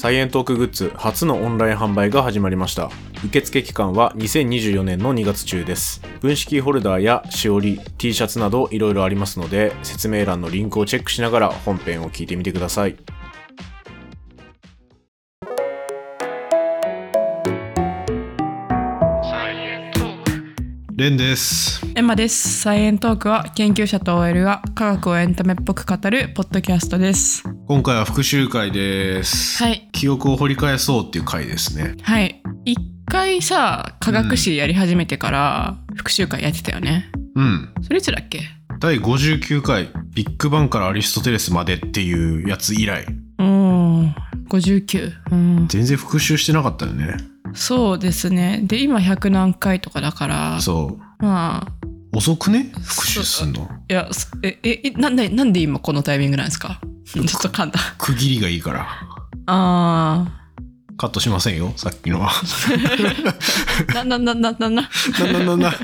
サイエントークグッズ初のオンライン販売が始まりました。受付期間は2024年の2月中です。分子キーホルダーやしおり T シャツなどいろいろありますので説明欄のリンクをチェックしながら本編を聞いてみてください。レンです。エマです。サイエントークは研究者と OL が科学をエンタメっぽく語るポッドキャストです。今回は復習会です。はい。記憶を掘り返そうっていう回ですね。はい。一回さ、科学史やり始めてから復習会やってたよね。うん。それいつだっけ？第59回、ビッグバンからアリストテレスまでっていうやつ以来、おー、59。うん。全然復習してなかったよね。そうですね。で、今100何回とかだから、そう。まあ、遅くね？復習すんの。いや、そえ、え、えなんで、なんで今このタイミングなんですか？ちょっと簡単。区切りがいいから。あカットしませんよ、さっきのは。ー。な、な、な、な、な、な。なななな。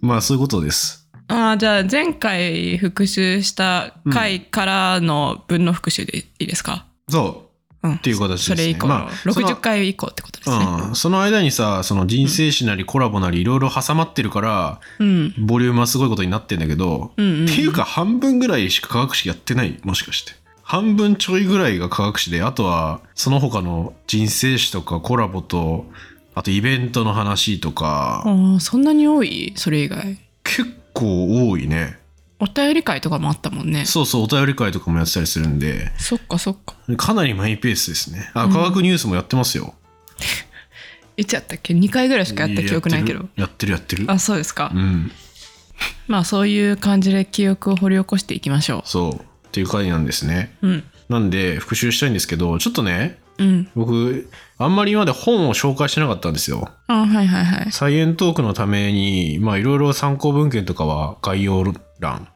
まあ、そういうことです。ああ、じゃあ前回復習した回からの分の復習でいいですか、そう。うん、っていう形ですね。それ以降。の、まあその60回以降ってことですね。うん、その間にさその人生史なりコラボなりいろいろ挟まってるから、うん。ボリュームはすごいことになってんだけど、うんうん。っていうか半分ぐらいしか科学史やってないもしかして。半分ちょいぐらいが科学史であとはその他の人生史とかコラボとあとイベントの話とか、ああ、そんなに多い？それ以外。結構多いねお便り会とかもあったもんね。そうそうお便り会とかもやってたりするんでそっかそっか。かなりマイペースですねあ科学ニュースもやってますよ、いつやったっけ ?2 回ぐらいしかやった記憶ないけど。やってるやってるあ、そうですか。うんまあそういう感じで記憶を掘り起こしていきましょそうっていう回なんですねう。うん。なんで復習したいんですけどちょっとねうん。僕あんまり今まで本を紹介してなかったんですよあはいはいはい。サイエントークのためにまあいろいろ参考文献とかは概要欄うん。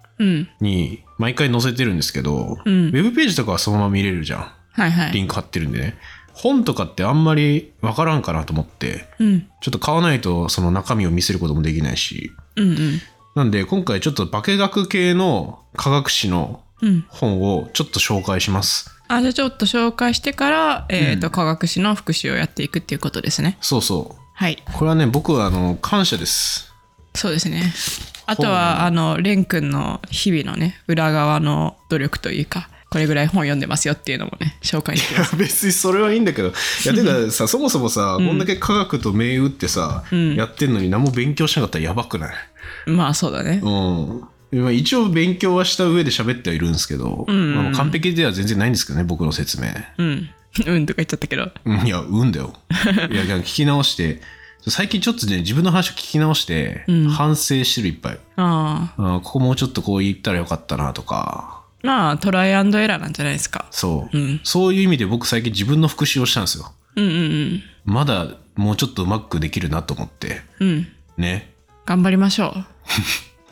に毎回載せてるんですけど、うんウェブページとかはそのまま見れるじゃんはいはい。リンク貼ってるんでね本とかってあんまりわからんかなと思ってうん。ちょっと買わないとその中身を見せることもできないしうんうん。なんで今回ちょっと化学系の科学史のうん。本をちょっと紹介しますあ、じゃあちょっと紹介してから、えっ、と、科学史の復習をやっていくっていうことですね。そうそうはい。これはね僕はあの感謝ですそうですね。あとは、あの、レン君の日々のね、裏側の努力というか、これぐらい本読んでますよっていうのもね、紹介してます。別にそれはいいんだけど。いやてかさそもそもさ、こんだけ科学と銘打ってさ、やってんのに何も勉強しなかったらやばくない？まあそうだね。うん。まあ一応勉強はした上で喋ってはいるんですけど、まあ、完璧では全然ないんですけどね僕の説明。うん。うんとか言っちゃったけど。うん。いやうんだよ。いやいや聞き直して最近ちょっとね自分の話を聞き直して、反省してるいっぱいああ。あここもうちょっとこう言ったらよかったなとかまあ、トライアンドエラーなんじゃないですか。そう、うんそういう意味で僕最近自分の復習をしたんですようんうんまだもうちょっとうまくできるなと思ってうん。うん。ね頑張りましょ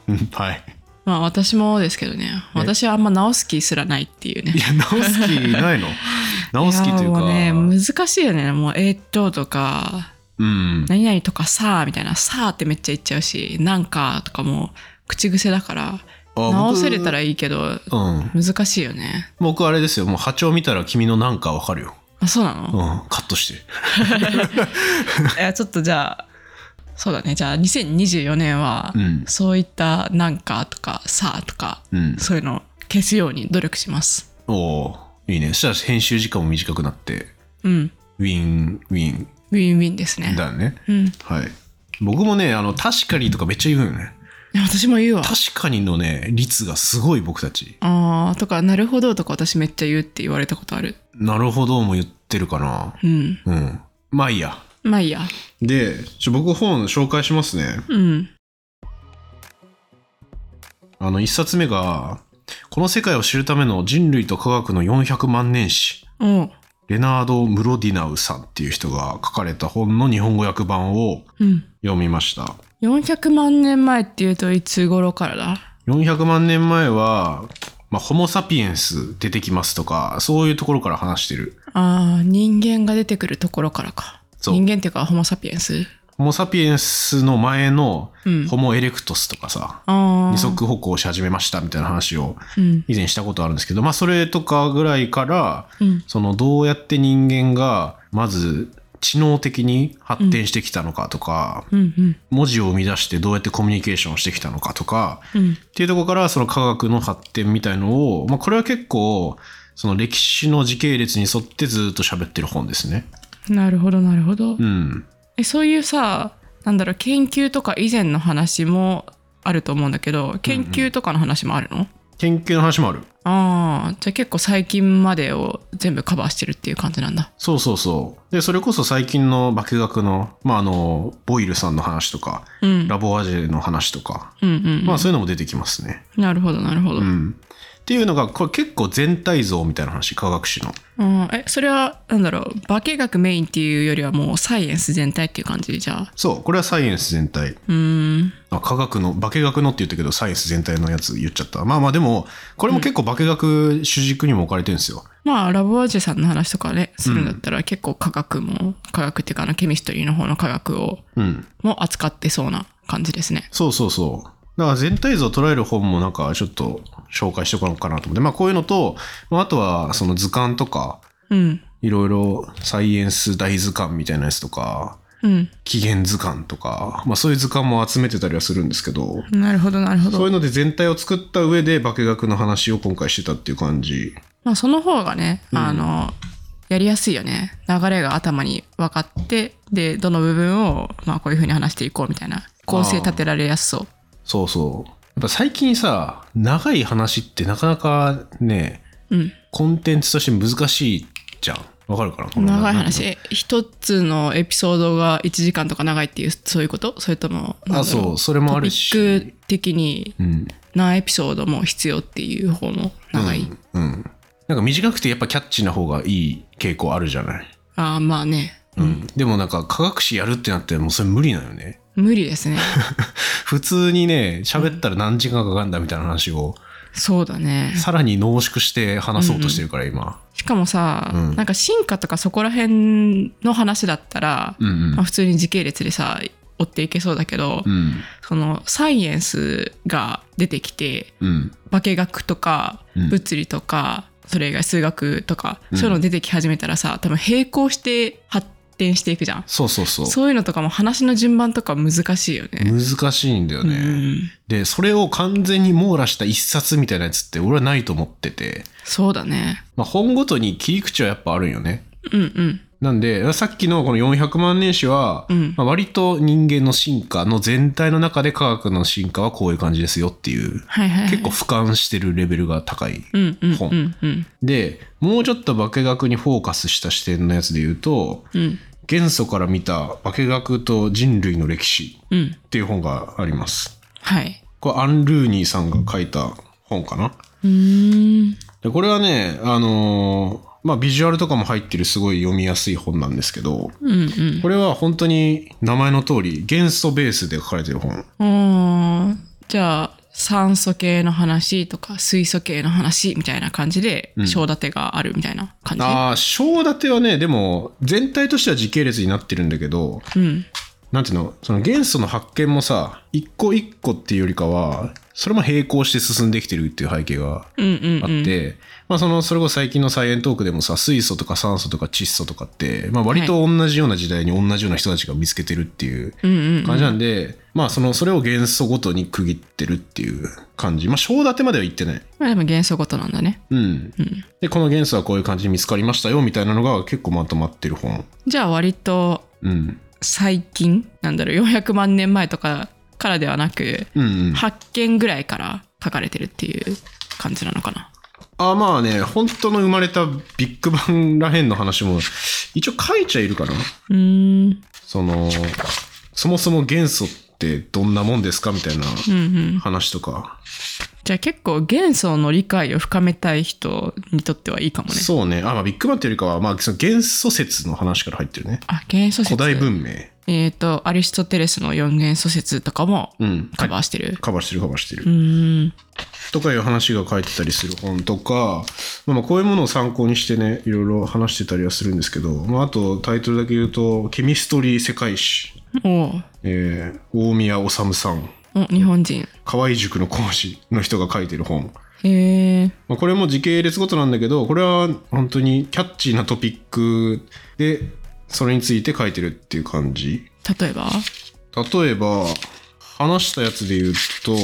う。う んはいまあ私もですけどね、私はあんま直す気すらないっていうねい。や直す気ないの 直す気というかやもうね、難しいよね。もう、えーっととか、うん。何々とかさあみたいな、さあってめっちゃ言っちゃうし、なんかとかも口癖だから、直せれたらいいけど、僕うん。難しいよね。僕あれですよ。もう波長見たら君のなんかわかるよ。あ、そうなの？うん。カットして。いや、ちょっとじゃあ、そうだね。じゃあ、2024年は、うん。そういったなんかとか、さあとか、うん。そういうのを消すように努力します。おおいいね。そしたら編集時間も短くなって。うん。ウィンウィンウィンウィンですね。だよねうん。いはい僕もねあの確かにとかめっちゃ言うよねや私も言うわ。確かにのね率がすごい僕たちああ、とか、なるほどとか私めっちゃ言うって言われたことある。なるほども言ってるかなうん。うんまあいいやまあいいや。でちょ僕本紹介しますねうん。あの一冊目がこの世界を知るための人類と科学の400万年史。レナード・ムロディナウさんっていう人が書かれた本の日本語訳版をうん。読みました。400万年前っていうといつ頃からだ？400万年前は、まあ、ホモ・サピエンス出てきますとかそういうところから話してる。ああ、人間が出てくるところからか。人間っていうか、ホモ・サピエンス？ホモ・サピエンスの前のうん。ホモ・エレクトスとかさ、あー。二足歩行し始めましたみたいな話をうん。以前したことあるんですけど、まあそれとかぐらいから、うん。そのどうやって人間がまず知能的に発展してきたのかとか、うんうん。文字を生み出してどうやってコミュニケーションしてきたのかとか、うん。っていうところからその科学の発展みたいのを、まあこれは結構その歴史の時系列に沿ってずっと喋ってる本ですね。なるほどなるほど、うん。えそういうさなんだろう研究とか以前の話もあると思うんだけど研究とかの話もあるの、研究の話もある。ああじゃあ結構最近までを全部カバーしてるっていう感じなんだそうそうそう。で、それこそ最近の化学の、まあ、あの、ボイルさんの話とか、うんラボワジェの話とか、うんうん、まあそういうのも出てきますね。なるほどなるほど、うん。っていうのが、これ結構全体像みたいな話、科学史の。うんえそれはなんだろう化学メインっていうよりはもうサイエンス全体っていう感じじゃあ？そう、これはサイエンス全体。うーんあ科学の、化学のって言ったけど、サイエンス全体のやつ言っちゃった。まあまあでも、これも結構化学主軸にも置かれてるんですよ。まあラボアジェさんの話とかねするんだったら結構科学も科学っていうかあのケミストリーの方の科学をうん。も扱ってそうな感じですねそうそうそう。だから全体像を捉える本もなんかちょっと紹介しておこうかなと思って。まあこういうのと、まああとはその図鑑とか、うん。いろいろサイエンス大図鑑みたいなやつとか、うん。起源図鑑とか、まあそういう図鑑も集めてたりはするんですけど、なるほどなるほど。そういうので全体を作った上で化学の話を今回してたっていう感じ。まあその方がね、あのやりやすいよね。流れが頭に分かってでどの部分をまあこういうふうに話していこうみたいな。構成立てられやすそうそうそう。やっぱ最近さ、長い話ってなかなかね、うんコンテンツとして難しいじゃん。わかるかな？この長い話え一つのエピソードが1時間とか長いっていうそういうこと？それともなんだろあ、そう、それもあるし。トピック的にうん。何エピソードも必要っていう方の長い、うん。なんか短くてやっぱキャッチーな方がいい傾向あるじゃない？ああまあねうん。でもなんか科学史やるってなってもうそれ無理なよね。無理ですね 普通にね、喋ったら何時間かかるんだみたいな話を、そうだねさらに濃縮して話そうとしてるから今。しかもさ、うんなんか進化とかそこら辺の話だったら、うんうんまあ、普通に時系列でさ追っていけそうだけど、うん。そのサイエンスが出てきてうん。化学とかうん物理とか、それ以外数学とか、うんそういうの出てき始めたらさ多分並行して発展していくじゃんそうそうそう。そういうのとかも話の順番とか難しいよね。難しいんだよね。うん、で、それを完全に網羅した一冊みたいなやつって俺はないと思ってて、そうだね。まあ、本ごとに切り口はやっぱあるんよね。うんうん。なんで、さっきのこの400万年史は、うんまあ、割と人間の進化の全体の中で科学の進化はこういう感じですよっていう、はいはい、はい。結構俯瞰してるレベルが高い。本うんうんで、もうちょっと化学にフォーカスした視点のやつで言うと、うん元素から見た化学と人類の歴史うん。っていう本があります。はい。これアン・ルーニーさんが書いた本かな。うーん。でこれはね、あのーまあビジュアルとかも入ってるすごい読みやすい本なんですけど、うんうん。これは本当に名前の通り元素ベースで書かれてる本。じゃあ酸素系の話とか水素系の話みたいな感じでん章立てがあるみたいな感じ、ああ、章立てはね、でも全体としては時系列になってるんだけど、うんなんていうの、その元素の発見もさ、一個一個っていうよりかは、それも並行して進んできてるっていう背景がうんうんあって、まあその、それこそ最近のサイエントークでもさ、水素とか酸素とか窒素とかって、まあ割と同じような時代に同じような人たちが見つけてるっていううんうんうん感じなんで、まあその、それを元素ごとに区切ってるっていう感じ。まあ章立てまでは言ってない。まあでも元素ごとなんだねうん。で、この元素はこういう感じに見つかりましたよみたいなのが結構まとまってる本。じゃあ割とうん。最近なんだろう400万年前とかからではなく、うんうん。発見ぐらいから書かれてるっていう感じなのかなあまあね、本当の生まれたビッグバンらへんの話も一応書いちゃいるかな。うーんその、そもそも元素ってどんなもんですかみたいなうんうん話とか。じゃあ結構元素の理解を深めたい人にとってはいいかもねそうね。あ、まあビッグバンっていうよりかは、まあその元素説の話から入ってるね。あ元素説古代文明。えっ、と、アリストテレスの四元素説とかもうん。カバーしてる。カバーしてるカバーしてる。うーん。とかいう話が書いてたりする本とか、まあ、まあこういうものを参考にしてね、いろいろ話してたりはするんですけど、まあ、あとタイトルだけ言うと、ケミストリー世界史、おうえー大宮治さん、お、日本人。河合塾の講師の人が書いてる本。へえ。まあ、これも時系列ごとなんだけど、これは本当にキャッチーなトピックで、それについて書いてるっていう感じ？例えば？例えば、話したやつで言うと、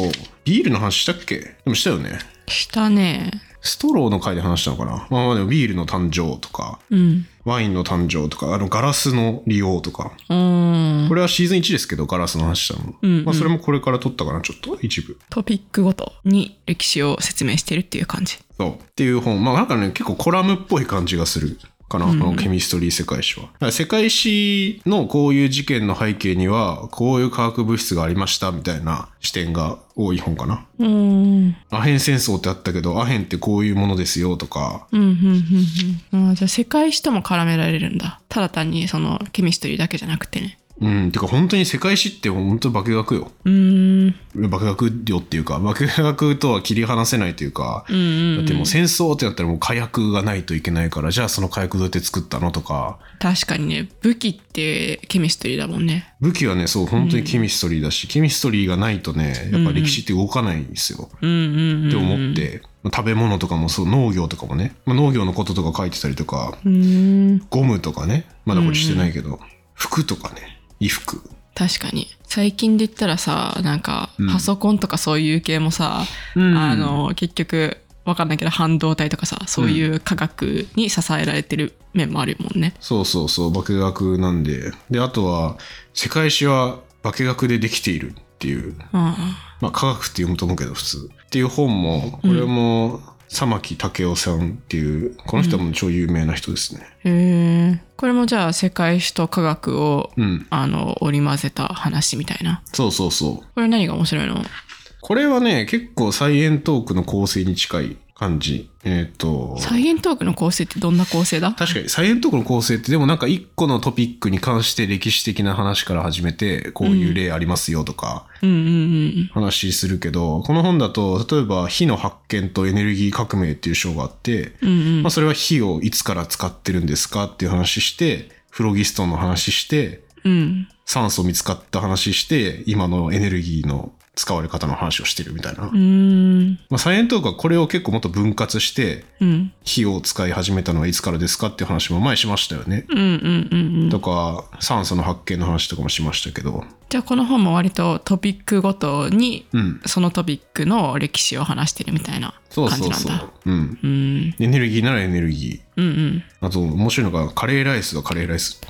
ビールの話したっけ？でもしたよね。したね。ストローの回で話したのかな？まあまあでもビールの誕生とか、うん。ワインの誕生とか、あのガラスの利用とか。これはシーズン1ですけど、ガラスの話したの。うんうんまあそれもこれから撮ったかな、ちょっと一部。トピックごとに歴史を説明してるっていう感じ。そう。っていう本。まあなんかね、結構コラムっぽい感じがするかな、このケミストリー世界史は。だから世界史のこういう事件の背景には、こういう化学物質がありましたみたいな視点が多い本かな。うーん。アヘン戦争ってあったけど、アヘンってこういうものですよとか、うん、うん、うん、うん。じゃあ世界史とも絡められるんだ。ただ単にそのケミストリーだけじゃなくてね。うん、てか本当に世界史って本当化学よ。うーん。化学量っていうか、化学とは切り離せないというか、うんうんだってもう戦争ってなったらもう火薬がないといけないから、じゃあその火薬どうやって作ったのとか、確かにね、武器ってケミストリーだもんね。武器はね、そう、本当にケミストリーだし、ケミストリーがないとね、やっぱ歴史って動かないんですよ。うんうんうん。って思って、まあ食べ物とかもそう、農業とかもね、まあ、農業のこととか書いてたりとか、うーん。ゴムとかね、まだこれしてないけど、服とかね、衣服。確かに。最近で言ったらさ、なんか、パソコンとかそういう系もさ、うんあの、結局、わかんないけど、半導体とかさ、そういう科学に支えられてる面もあるもんね。そうそうそう、化学なんで。で、あとは、世界史は化学でできているっていう、あまあ科学って読むと思うけど普通。っていう本も、これも、玉木武雄さんっていう、この人はもう超有名な人ですね。あ。へえ。これもじゃあ、世界史と科学を、うん。あの、織り交ぜた話みたいな。そうそうそう。これ何が面白いの？これはね、結構サイエントークの構成に近い感じ。えっ、と、サイエントークの構成ってどんな構成だ？確かにサイエントークの構成ってでもなんか一個のトピックに関して歴史的な話から始めて、こういう例ありますよとか。話するけど、この本だと、例えば火の発見とエネルギー革命っていう章があって、うんうん。まあそれは火をいつから使ってるんですかっていう話して、フロギストンの話して、うん。酸素見つかった話して、今のエネルギーの使われ方の話をしてるみたいな。まあ、サイエントークはこれを結構もっと分割して、うん。火を使い始めたのはいつからですかっていう話も前しましたよね。うんうんうんうん。とか、酸素の発見の話とかもしましたけど。じゃあこの本も割とトピックごとにうん。そのトピックの歴史を話してるみたいなそう感じそうそうなんだ。。うん。うん。エネルギーならエネルギー。うんうん。あと、面白いのが、カレーライスはカレーライス。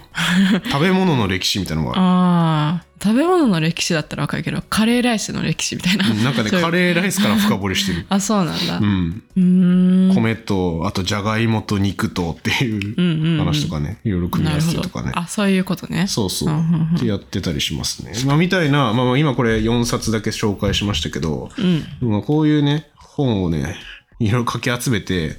食べ物の歴史みたいなのがある。ああ、食べ物の歴史だったらわかるけど、カレーライスの歴史みたいな。うんなんかね、カレーライスから深掘りしてる。あ、そうなんだ。う。うん。米と、あと、じゃがいもと肉とっていう話とかね、いろいろ組み合わせてとかね。あ、そういうことね。そうそう。ってやってたりしますね。まあ、みたいな、まあまあ、今これ4冊だけ紹介しましたけど、うん。まあこういうね、本をね、いろいろかき集めて、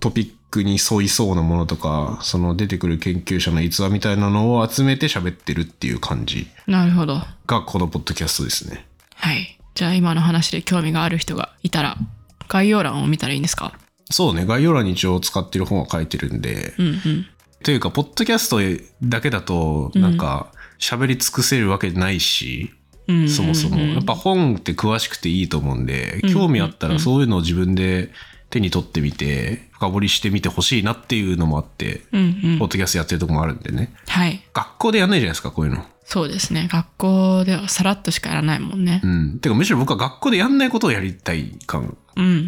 トピックに沿いそうなものとか、その出てくる研究者の逸話みたいなのを集めて喋ってるっていう感じなるほど。がこのポッドキャストですね。はい。じゃあ今の話で興味がある人がいたら、概要欄を見たらいいんですか？そうね、概要欄に一応使ってる本は書いてるんで、うんうん。というか、ポッドキャストだけだと、なんか、喋り尽くせるわけないし、うんうんうんそもそも。やっぱ本って詳しくていいと思うんで、興味あったらそういうのを自分で手に取ってみて、深掘りしてみてほしいなっていうのもあって、うんうんポッドキャストやってるとこもあるんでね。はい。学校でやんないじゃないですか、こういうの。そうですね。学校ではさらっとしかやらないもんねう。ん。てか、むしろ僕は学校でやんないことをやりたい感。うんうんう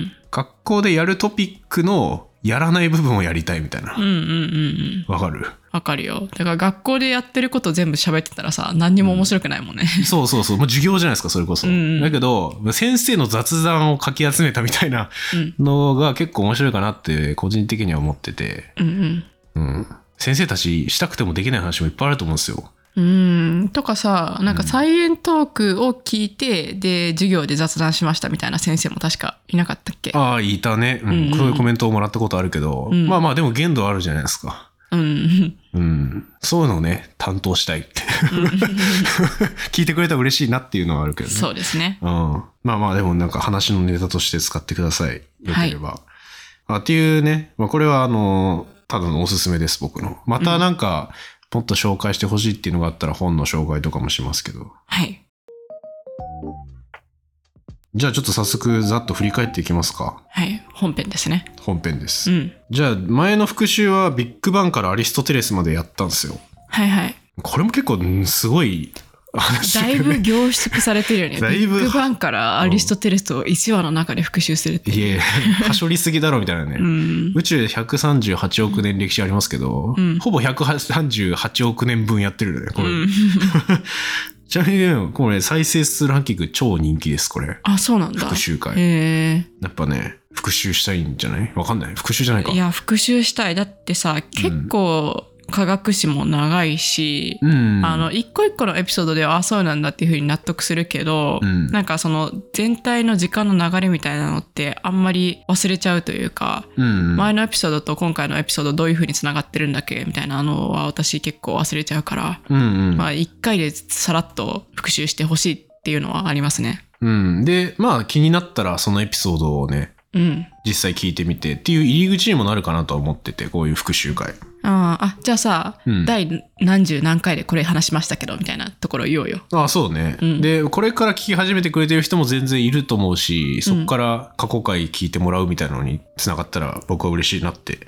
ん。学校でやるトピックのやらない部分をやりたいみたいなうん。うんうんうん。わかる？わかるよ。だから学校でやってること全部喋ってたらさ、何にも面白くないもんね。そうそうそう。もう授業じゃないですか、それこそ。んうんだけど、先生の雑談をかき集めたみたいなのが結構面白いかなって、個人的には思ってて。うんうん。うん。先生たちしたくてもできない話もいっぱいあると思うんですよ。うーんとかさなんかサイエントークを聞いて、で授業で雑談しましたみたいな先生も確かいなかったっけ？ああ、いたね、うんうんうんそういうコメントをもらったことあるけど、んまあまあでも限度あるじゃないですか。うん。うん。そういうのをね、担当したいって。聞いてくれたら嬉しいなっていうのはあるけどね。そうですね。うん。まあまあ、でもなんか話のネタとして使ってください。よければ。あっていうね、まあこれはあの、ただのおすすめです、僕の。またなんか、もっと紹介してほしいっていうのがあったら本の紹介とかもしますけど。はい。じゃあちょっと早速ざっと振り返っていきますか。はい。本編ですね。本編です。うん。じゃあ前の復習はビッグバンからアリストテレスまでやったんですよ。はいはい。これも結構うんすごい話だいぶ凝縮されてるよね。だいぶビッグバンからアリストテレスを1話の中で復習するって。いえ、はしょりすぎだろみたいなね。うん。宇宙で138億年歴史ありますけど、うんほぼ138億年分やってるよね、これ。うん。ちなみにね、これ再生数ランキング超人気です、これ。あ、そうなんだ。復習会。へやっぱね、復習したいんじゃない？わかんない。復習じゃないか。え。いや、復習したい。だってさ、結構科学史も長いし、うん。あの、一個一個のエピソードでは、あ、そうなんだっていうふうに納得するけど、うんなんかその全体の時間の流れみたいなのってあんまり忘れちゃうというか、うん。前のエピソードと今回のエピソードどういうふうにつながってるんだっけみたいなのは私結構忘れちゃうから、うんうん。まあ一回でさらっと復習してほしいっていうのはありますね。うん。で、まあ気になったらそのエピソードをね、うん。実際聞いてみてっていう入り口にもなるかなとは思ってて、こういう復習会。あーあ、じゃあさ、うん第何十何回でこれ話しましたけどみたいなところ言おうよ。あそうね、うんで、これから聞き始めてくれてる人も全然いると思うし、そこから過去回聞いてもらうみたいなのに繋がったら僕は嬉しいなって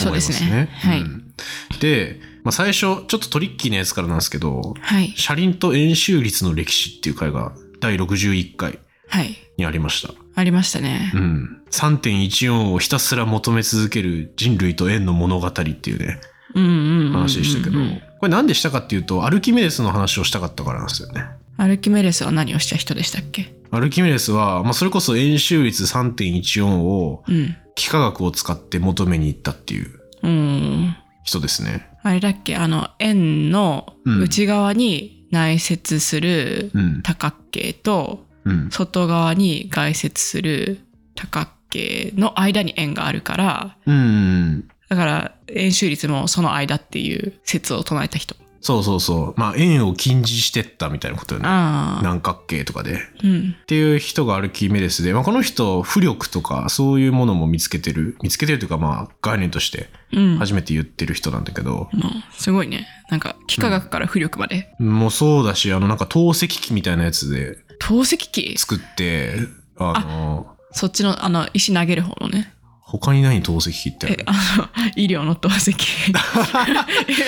思いますね。そうですねはいうんで、まあ、最初、ちょっとトリッキーなやつからなんですけど、はい。車輪と円周率の歴史っていう回が第61回はい。にありました。ありましたねう。ん。3.14をひたすら求め続ける人類と円の物語っていうね、うんうんうんうん。話でしたけど、これなんでしたかっていうと、アルキメデスの話をしたかったからなんですよね。アルキメデスは何をした人でしたっけ？アルキメデスは、まあ、それこそ円周率3.14をうん。幾何学を使って求めに行ったっていううん。人ですね。あれだっけ？あの、円の内側に内接するうん。多角形と、うん。外側に外接する多角形の間に円があるから、うん。だから円周率もその間っていう説を唱えた人。そうそうそう。まあ、円を禁じしてったみたいなことよね。ああ。南角形とかで。うん。っていう人がアルキメデスで、まあ、この人、浮力とかそういうものも見つけてる。見つけてるというか、まあ、概念として。初めて言ってる人なんだけど、まあすごいね。なんか、幾何学から浮力まで。うんもうそうだし、あの、なんか透析機みたいなやつで透析機作って、あの、そっちの、あの、石投げる方のね。他に何透析機ってある、えあの、医療の透析。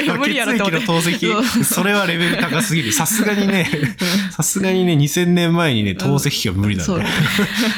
え 無理やろと思って。血液の透析それはレベル高すぎる。さすがにね、さすがにね、2000年前にね、透析機は無理だそうね。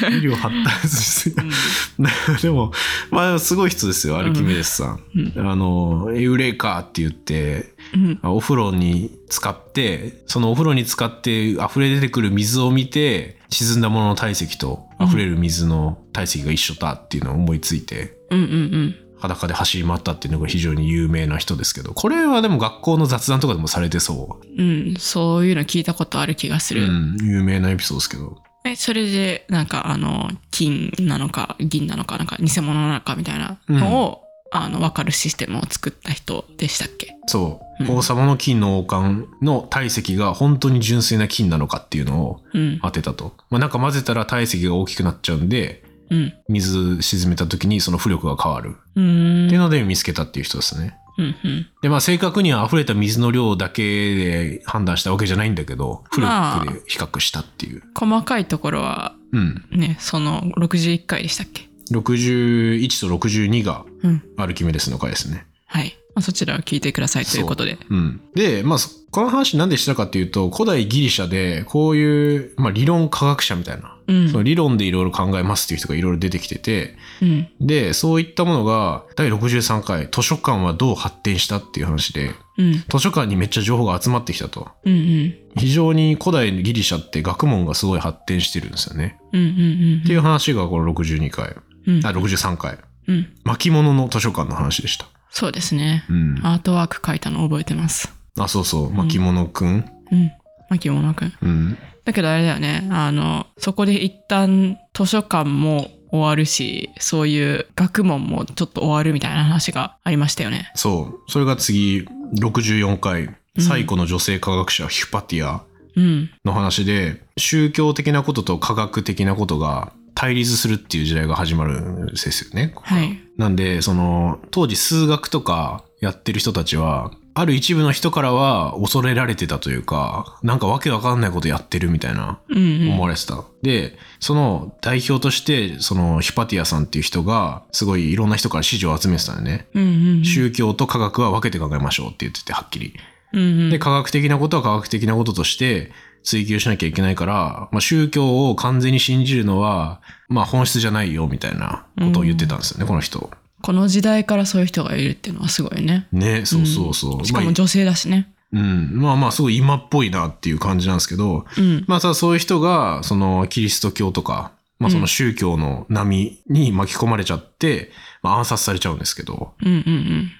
医療発達しすぎ でも、まあ、すごい人ですよ、アルキメデスさん。あの、エウレカって言って、うん。お風呂に使って、そのお風呂に使って溢れ出てくる水を見て、沈んだものの体積と溢れる水の体積が一緒だっていうのを思いついて、うんうんうん。裸で走り回ったっていうのが非常に有名な人ですけど、これはでも学校の雑談とかでもされてそうん、そういうの聞いたことある気がすう。うる。ん、有名なエピソードですけど。え、それで、なんか、あの、金なのか、銀なのか、なんか、偽物なのかみたいなのを、あの、わかるシステムを作った人でしたっけ？そう、うん王様の金の王冠の体積が本当に純粋な金なのかっていうのをうん。当てたと。まあなんか混ぜたら体積が大きくなっちゃうんで、うん。水沈めた時にその浮力が変わる。っていうので見つけたっていう人ですね。うんうん。で、まあ正確には溢れた水の量だけで判断したわけじゃないんだけど、浮まあ力で比較したっていう。細かいところは、うん。ね、その、61回でしたっけ？61と62がうん。アルキメデスの回ですね。はい。まあ、そちらを聞いてくださいということで。うん。で、まあ、そこの話なんでしたかっていうと、古代ギリシャでこういう、まあ、理論科学者みたいな、うんその理論でいろいろ考えますっていう人がいろいろ出てきてて、うん。で、そういったものが第63回図書館はどう発展したっていう話で、うん。図書館にめっちゃ情報が集まってきたと。うんうん。非常に古代ギリシャって学問がすごい発展してるんですよね。うんうんうんっていう話がこの62回、うん。あ、63回。うん。巻物の図書館の話でした。そうですね。うん。アートワーク書いたの覚えてます。あ、そうそう。巻物くん。うん。牧物くん。うん。だけどあれだよね。あの、そこで一旦図書館も終わるし、そういう学問もちょっと終わるみたいな話がありましたよね。そう。それが次、64回、最古の女性科学者ヒュパティアうん。の話で、宗教的なことと科学的なことが対立するっていう時代が始まるんですよね。はい。なんで、その、当時数学とかやってる人たちは、ある一部の人からは恐れられてたというか、なんかわけわかんないことやってるみたいなうんうん。思われてた。で、その代表として、そのヒパティアさんっていう人が、すごいいろんな人から支持を集めてたんだよね。うんうん。宗教と科学は分けて考えましょうって言ってて、はっきり。うんうん。で、科学的なことは科学的なこととして追求しなきゃいけないから、まあ、宗教を完全に信じるのは、まあ本質じゃないよみたいなことを言ってたんですよね、この人。この時代からそういう人がいるっていうのはすごいね。ね、そうそうそう。まあしかも女性だしね。うん。まあまあ、すごい今っぽいなっていう感じなんですけど、うん。まあさ、そういう人が、その、キリスト教とか、まあその宗教の波に巻き込まれちゃって、まあ暗殺されちゃうんですけど、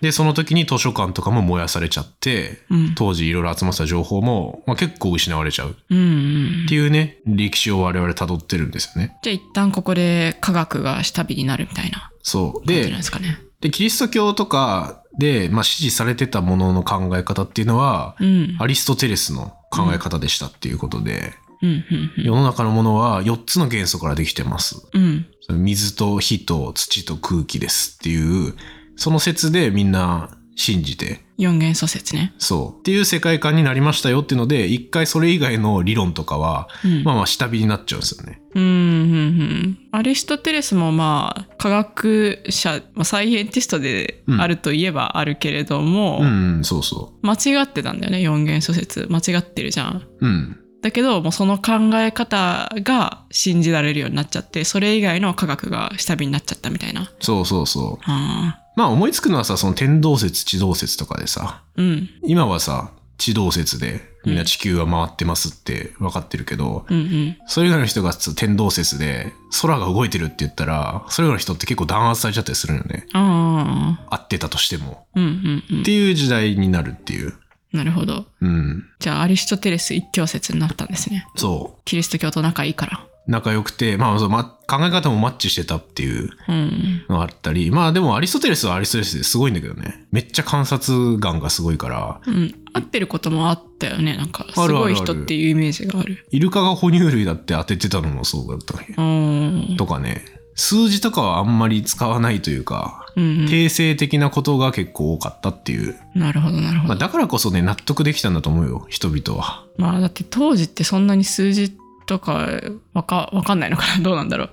で、その時に図書館とかも燃やされちゃって、うん。当時いろいろ集まってた情報も、まあ、結構失われちゃうっ。ていうね、歴史を我々辿ってるんですよね。じゃあ一旦ここで科学が下火になるみたいなそう。感じなんでで、すかね。で、キリスト教とかで、まあ、支持されてたものの考え方っていうのは、うん。アリストテレスの考え方でしたっていうことで、世の中のものは4つの元素からできてます。うん。水と火と土と空気ですっていう、その説でみんな信じて、四元素説ね。そう。っていう世界観になりましたよっていうので、一回それ以外の理論とかは、うんまあまあ下火になっちゃうんですよね。うんうんうん。アリストテレスもまあ科学者、まあ、サイエンティストであるといえばあるけれども、うん、うん、そうそ間違ってたんだよね四元素説間違ってるじゃん。う。うん。だけどもうその考え方が信じられるようになっちゃってそれ以外の科学が下火になっちゃったみたいな。そうそうそう。あまあ思いつくのはさ、その天動説、地動説とかでさ、ーうん今はさ、地動説でみんな地球は回ってますって分かってるけど、うんうんそれ以外の人が天動説で空が動いてるって言ったら、それ以外の人って結構弾圧されちゃったりするよね。合ってたとしても。うんうんうんっていう時代になるっていう。なるほど。うん。じゃあアリストテレス一強説になったんですね。そキリスト教と仲いいから。う。仲良くて、まあそう、ま、考え方もマッチしてたっていううんのがあったり、まあでもアリストテレスはアリストテレスですごいんだけどね。めっちゃ観察眼がすごいから、うん。合ってることもあったよね。なんか、すあるあるあるごい人っていうイメージがある。イルカが哺乳類だって当ててたのもそうだったね。うん。とかね。数字とかはあんまり使わないというか、うん定性的なことが結構多かったっていう。うん。なるほど、なるほまあ、ど。だからこそね、納得できたんだと思うよ、人々は。まあ、だって当時ってそんなに数字とかわかわかんないのかな？どうなんだろう。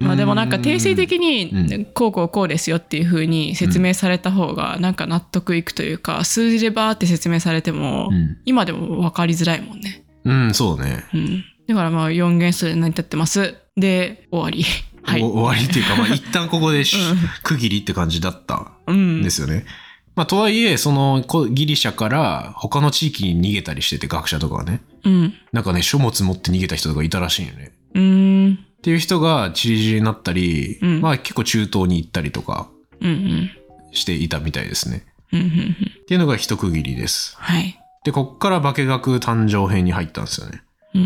まあでもなんか定性的うにこうこうこうですよっていう風に説明された方がなんか納得いくというか数字でバーって説明されてもうん。今でも分かりづらいもんね。うん、そうね。うん。だからまあ4元素で成り立ってます。で終わり。はい。お終わりっていうか、まあ一旦ここでし区切りって感じだったうんんで。すよね。まあとはいえ、そのこギリシャから他の地域に逃げたりしてて、学者とかはね。うん。なんかね、書物持って逃げた人とかいたらしいよね。うーん。っていう人がチリジリになったり、うんまあ結構中東に行ったりとかうんうん。していたみたいですね。うんうんうん。っていうのが一区切りです。はい。で、こっから化学誕生編に入ったんですよね。うんう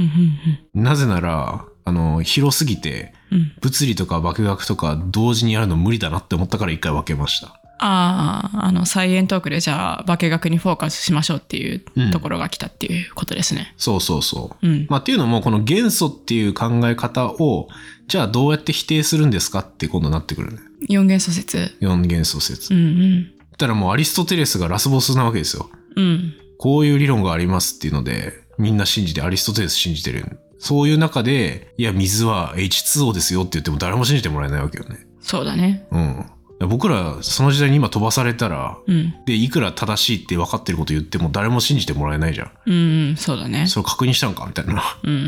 んなぜなら、あの、広すぎて、うん。うん。物理とか化学とか同時にやるの無理だなって思ったから一回分けました。ああ、あの、サイエントークでじゃあ、化学にフォーカスしましょうっていううんところが来たっていうことですね。そうそうそう。うん。まあっていうのも、この元素っていう考え方を、じゃあどうやって否定するんですかって今度なってくるね。四元素説。4元素説。うだんったらもうアリストテレスがラスボスなわけですよ。うん。うん。こういう理論がありますっていうので、みんな信じて、アリストテレス信じてる。そういう中で、いや、水は H2O ですよって言っても誰も信じてもらえないわけよね。そうだね。うん。僕ら、その時代に今飛ばされたら、うん。で、いくら正しいって分かってること言っても誰も信じてもらえないじゃん。うんうん。そうだね。それを確認したんかみたいな。っうんうんう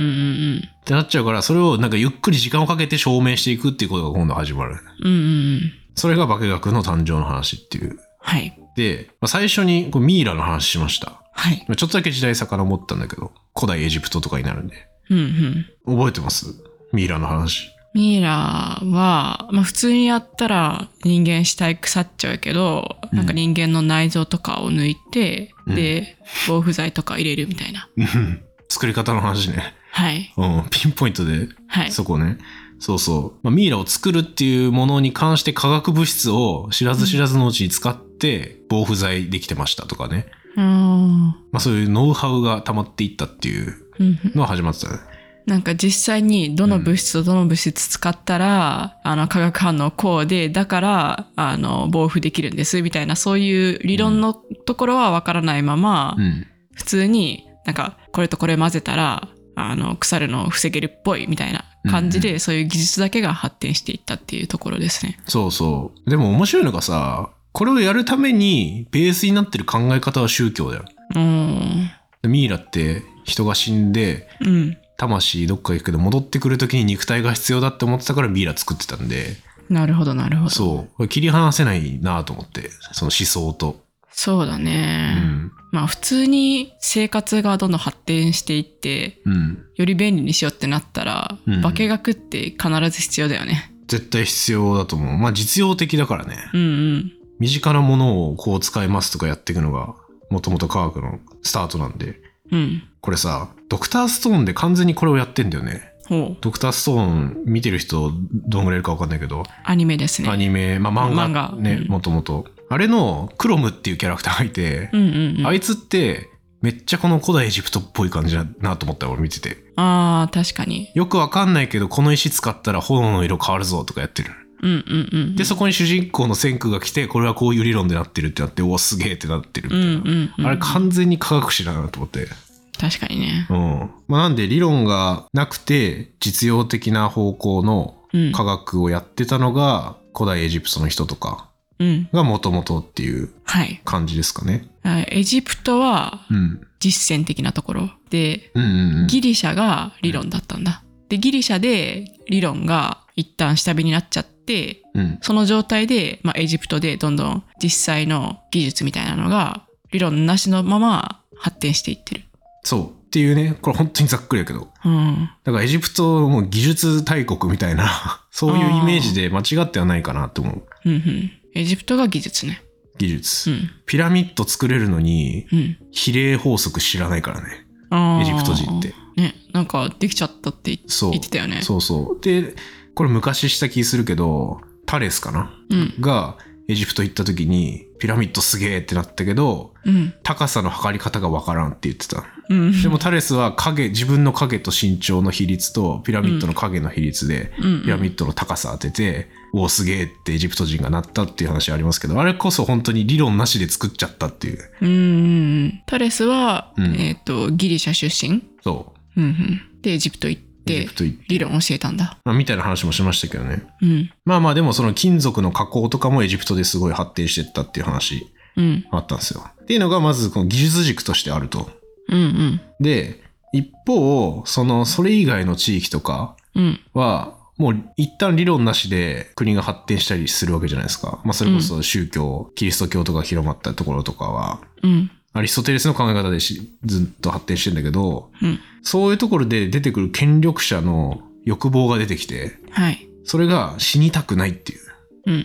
んてなっちゃうから、それをなんかゆっくり時間をかけて証明していくっていうことが今度始まる。うん。うんうんうん。それが化学の誕生の話っていう。はい。で、まあ最初にこうミイラの話しました。はい。まあちょっとだけ時代遡ったんだけど、古代エジプトとかになるんで。うんうん。覚えてます？ミイラの話。ミイラは、まあ普通にやったら人間死体腐っちゃうけど、うんなんか人間の内臓とかを抜いて、うんで、防腐剤とか入れるみたいな。うん作り方の話ね。はい。うん、ピンポイントで、はい。そこね。そうそう。まあ、ミイラを作るっていうものに関して化学物質を知らず知らずのうちに使って防腐剤できてましたとかね。うん。まあそういうノウハウが溜まっていったっていううんのが始まってたね。なんか実際にどの物質とどの物質使ったら、あの化学反応こうで、だから、あの、防腐できるんです、みたいな、そういう理論のところはわからないまま、うん。普通になんか、これとこれ混ぜたら、あの、腐るのを防げるっぽいみたいな感じで、そういう技術だけが発展していったっていうところですね。そうそう。でも面白いのがさ、これをやるためにベースになってる考え方は宗教だよ。ミイラって人が死んで、うん。魂どっか行くけど戻ってくる時に肉体が必要だって思ってたからミイラ作ってたんで、なるほど、なるほど。そう。これ切り離せないなと思って、その思想と。そうだうね。ん。まあ普通に生活がどんどん発展していって、うん。より便利にしようってなったら、うん化学って必ず必要だよね。絶対必要だと思う。まあ実用的だからね。うんうん。身近なものをこう使いますとかやっていくのが、もともと科学のスタートなんで。うん。これさ、ドクターストーンで完全にこれをやってんだよね。ドクターストーン見てる人どんぐらいいるかわかんないけど、アニメですね。アニメ、まあ漫画漫画ね、うんもともと。あれのクロムっていうキャラクターがいて、うんうんうん。あいつってめっちゃこの古代エジプトっぽい感じだなと思ったよ俺見てて。ああ、確かに。よくわかんないけど、この石使ったら炎の色変わるぞとかやってる。うんうんうん。で、そこに主人公の先駆が来て、これはこういう理論でなってるってなって、おお、すげえってなってるみうんたいな。うんうん。あれ完全に科学史だなと思って。確かにね。うん。まあ、なんで理論がなくて、実用的な方向のうん。科学をやってたのが、古代エジプトの人とかうん。がもともとっていうはい。感じですかね。あエジプトはうん。実践的なところで、うんうんうん。ギリシャが理論だったんだ。で、ギリシャで理論が一旦下火になっちゃって、うん。その状態で、まあ、エジプトでどんどん実際の技術みたいなのが理論なしのまま発展していってる。そう。っていうね、これ本当にざっくりだけど。うん。だからエジプトも技術大国みたいな、そういうイメージで間違ってはないかなと思う。うんうん。エジプトが技術ね。技術。うん。ピラミッド作れるのに、うん。比例法則知らないからね。エジプト人って。ね、なんかできちゃったって。言ってたよね。そうそう。で、これ昔した気するけど、タレスかな？うん。がエジプト行った時に、ピラミッドすげえってなったけど、うん。高さの測り方がわからんって言ってた。うん。でもタレスは影、自分の影と身長の比率とピラミッドの影の比率で、うんピラミッドの高さ当てて、おおすげえってエジプト人がなったっていう話ありますけど、あれこそ本当に理論なしで作っちゃったっていう。うんうん。タレスは、うんえっ、と、ギリシャ出身？そう。うんうん。で、エジプト行っって理論教えたんだ。まあ、みたいな話もしましたけどね。うん。まあまあでもその金属の加工とかもエジプトですごい発展してったっていう話うん。あったんですよ。っていうのがまずこの技術軸としてあると。うんうん。で、一方、その、それ以外の地域とかうん。は、もう一旦理論なしで国が発展したりするわけじゃないですか。まあそれこそ宗教、キリスト教とか広まったところとかは、うん。アリストテレスの考え方でしずっと発展してんだけど、うん。そういうところで出てくる権力者の欲望が出てきて、はい。それが死にたくないっていう、うんうん。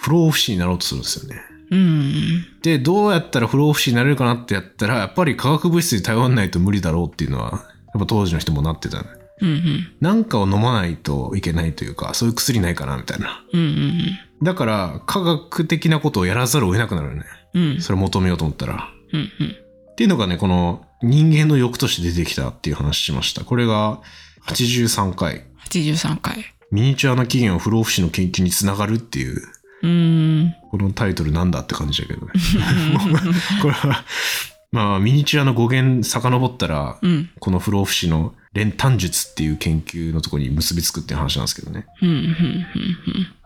不老不死になろうとするんですよね。うんうん。で、どうやったら不老不死になれるかなってやったら、やっぱり化学物質に頼らないと無理だろうっていうのは、やっぱ当時の人もなってたね。うんうん。なんかを飲まないといけないというか、そういう薬ないかなみたいな。うんうんだから、科学的なことをやらざるを得なくなるね。うん。うん。それを求めようと思ったら。うんうん。っていうのがね、この人間の欲として出てきたっていう話しました。これが83回。83回。ミニチュアの起源は不老不死の研究につながるっていう、うーん。このタイトルなんだって感じだけどね。これは、まあ、ミニチュアの語源遡ったら、うん。この不老不死の練炭術っていう研究のところに結びつくっていう話なんですけどね。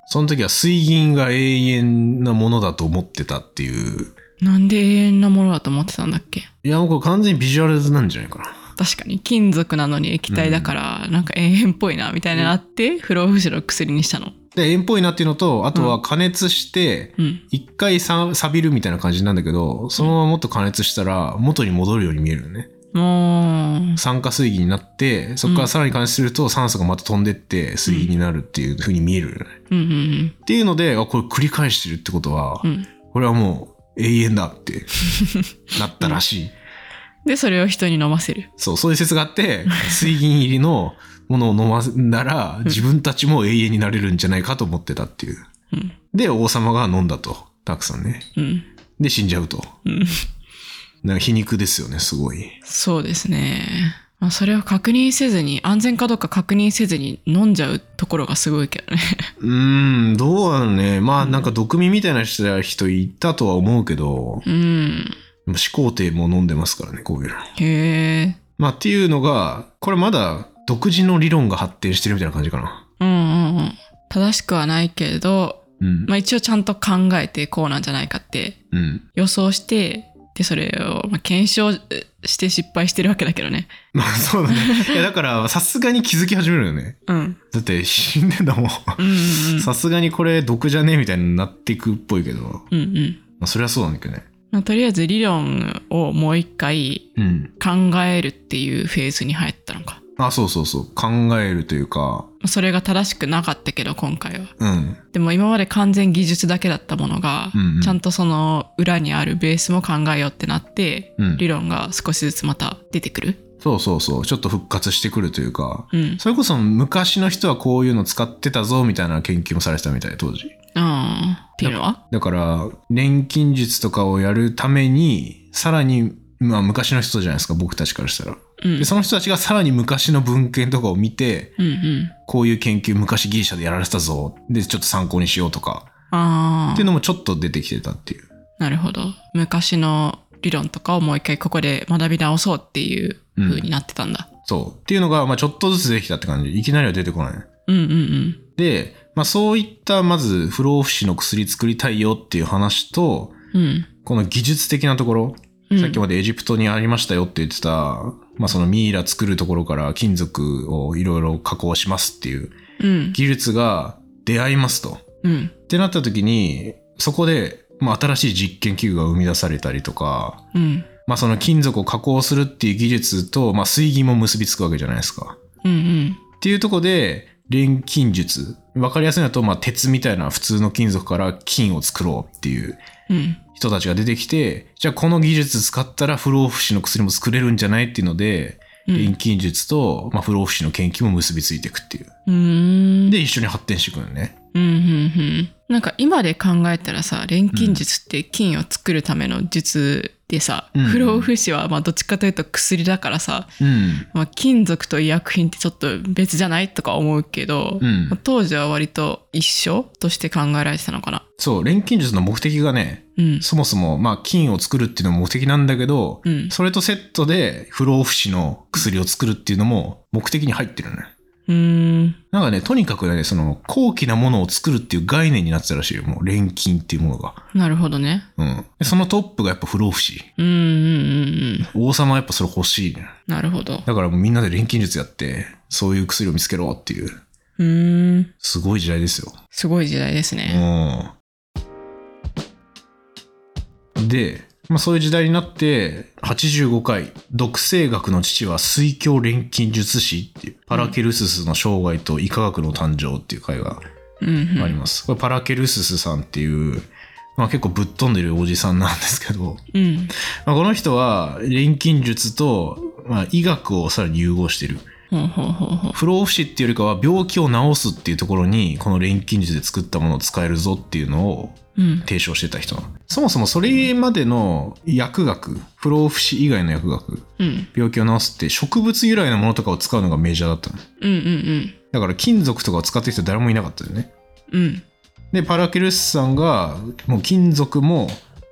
その時は水銀が永遠なものだと思ってたっていう。うん。なんで永遠なものだと思ってたんだっけ？いや、もうこれ完全にビジュアルなんじゃないかな。確かに金属なのに液体だから、なんか永遠っぽいなみたいになって、不老不死の薬にしたの？で、円っぽいなっていうのと、あとは加熱して、うん。一回さ錆びるみたいな感じなんだけど、そのままもっと加熱したら元に戻るように見えるよね。もう、酸化水銀になって、そこからさらに加熱すると酸素がまた飛んでって水銀になるっていう風に見えるよね。うんうんっていうので、あ、これ繰り返してるってことは、うん。うん。これはもう永遠だってなったらしい。で、それを人に飲ませる。そう、そういう説があって、水銀入りのものを飲ませんだら、自分たちも永遠になれるんじゃないかと思ってたっていう。うん。で、王様が飲んだと。たくさんね。うん。で、死んじゃうと。うん。なんか皮肉ですよね、すごい。そうですね。まあ、それを確認せずに、安全かどうか確認せずに飲んじゃうところがすごいけどね。うーん、どうなのね。まあ、なんか毒味みたいな人人いたとは思うけど、うん。始皇帝も飲んでますからね、こういうの。へえ。まあ、っていうのが、これまだ独自の理論が発展してるみたいな感じかな。うんうんうん。正しくはないけれど、うん。まあ一応ちゃんと考えてこうなんじゃないかってうん。予想して、で、それを、まあ、検証して失敗してるわけだけどね。まあ、そうだね。いや、だから、さすがに気づき始めるよね。うん。だって死んでんだもん。さすがにこれ毒じゃねえみたいになっていくっぽいけど、うんうん。まあ、それはそうなんだけどね。まあ、とりあえず理論をもう一回うん。考えるっていうフェーズに入ったのか。あ、そうそうそう。考えるというか、まあそれが正しくなかったけど、今回は。うん。でも今まで完全技術だけだったものが、うんうんちゃんとその裏にあるベースも考えようってなって、うん理論が少しずつまた出てくる。そうそうそう。ちょっと復活してくるというか、うん。それこそ昔の人はこういうの使ってたぞみたいな研究もされてたみたい、当時。ああ。っていうのは？だから、錬金術とかをやるために、さらに、まあ昔の人じゃないですか、僕たちからしたら。うんで、。その人たちがさらに昔の文献とかを見て、うんうん。こういう研究昔ギリシャでやられてたぞ。で、ちょっと参考にしようとか。ああっていう。のもちょっと出てきてたっていう。なるほど。昔の理論とかをもう一回ここで学び直そうっていう風になってたんだ。そう。っていうのが、まあちょっとずつ出てきたって感じ。いきなりは出てこない。うんうんうん。で、まあそういった、まず不老不死の薬作りたいよっていう話と、うん。この技術的なところ、うんさっきまでエジプトにありましたよって言ってた、まあそのミイラ作るところから金属をいろいろ加工しますっていううん。技術が出会いますと。うん。ってなった時に、そこで、まあ新しい実験器具が生み出されたりとか、うん。まあその金属を加工するっていう技術と、まあ水銀も結びつくわけじゃないですか。うんうん。っていうところで、錬金術。わかりやすいのだと、まあ鉄みたいな普通の金属から金を作ろうっていううん。人たちが出てきて、じゃあこの技術使ったら不老不死の薬も作れるんじゃないっていうので、うん錬金術と、まあ、不老不死の研究も結びついていくっていう。う。で、一緒に発展していくのね。うんうんうん。なんか今で考えたらさ、錬金術って金を作るための術でさ、うん不老不死はまあどっちかというと薬だからさ、うん。まあ、金属と医薬品ってちょっと別じゃないとか思うけど、うんまあ当時は割と一緒として考えられてたのかな。そう、錬金術の目的がね、うん。そもそも、まあ、金を作るっていうのも目的なんだけど、うんそれとセットで不老不死の薬を作るっていうのも目的に入ってるのね。うーん。なんかね、とにかくね、その、高貴なものを作るっていう概念になってたらしいよ。もう、錬金っていうものが。なるほどね。うん。でそのトップがやっぱ不老不死。うんうんうんうん。王様はやっぱそれ欲しい、ね。なるほど。だからもうみんなで錬金術やって、そういう薬を見つけろっていう、うーん。すごい時代ですよ。すごい時代ですね。うん。で、まあそういう時代になって、85回、毒性学の父は水鏡錬金術師っていう、パラケルススの生涯と医科学の誕生っていう回が。あります。これパラケルススさんっていう、まあ結構ぶっ飛んでるおじさんなんですけど、うん。まあ、この人は錬金術と、まあ、医学をさらに融合してる。不老不死っていうよりかは病気を治すっていうところにこの錬金術で作ったものを使えるぞっていうのをうん。提唱してた人なのそもそもそれまでの薬学不老不死以外の薬学うん。病気を治すって植物由来のものとかを使うのがメジャーだったのうんうんだから金属とかを使ってる人誰もいなかったよねうん。うん。でパラケルスさんがもう金属も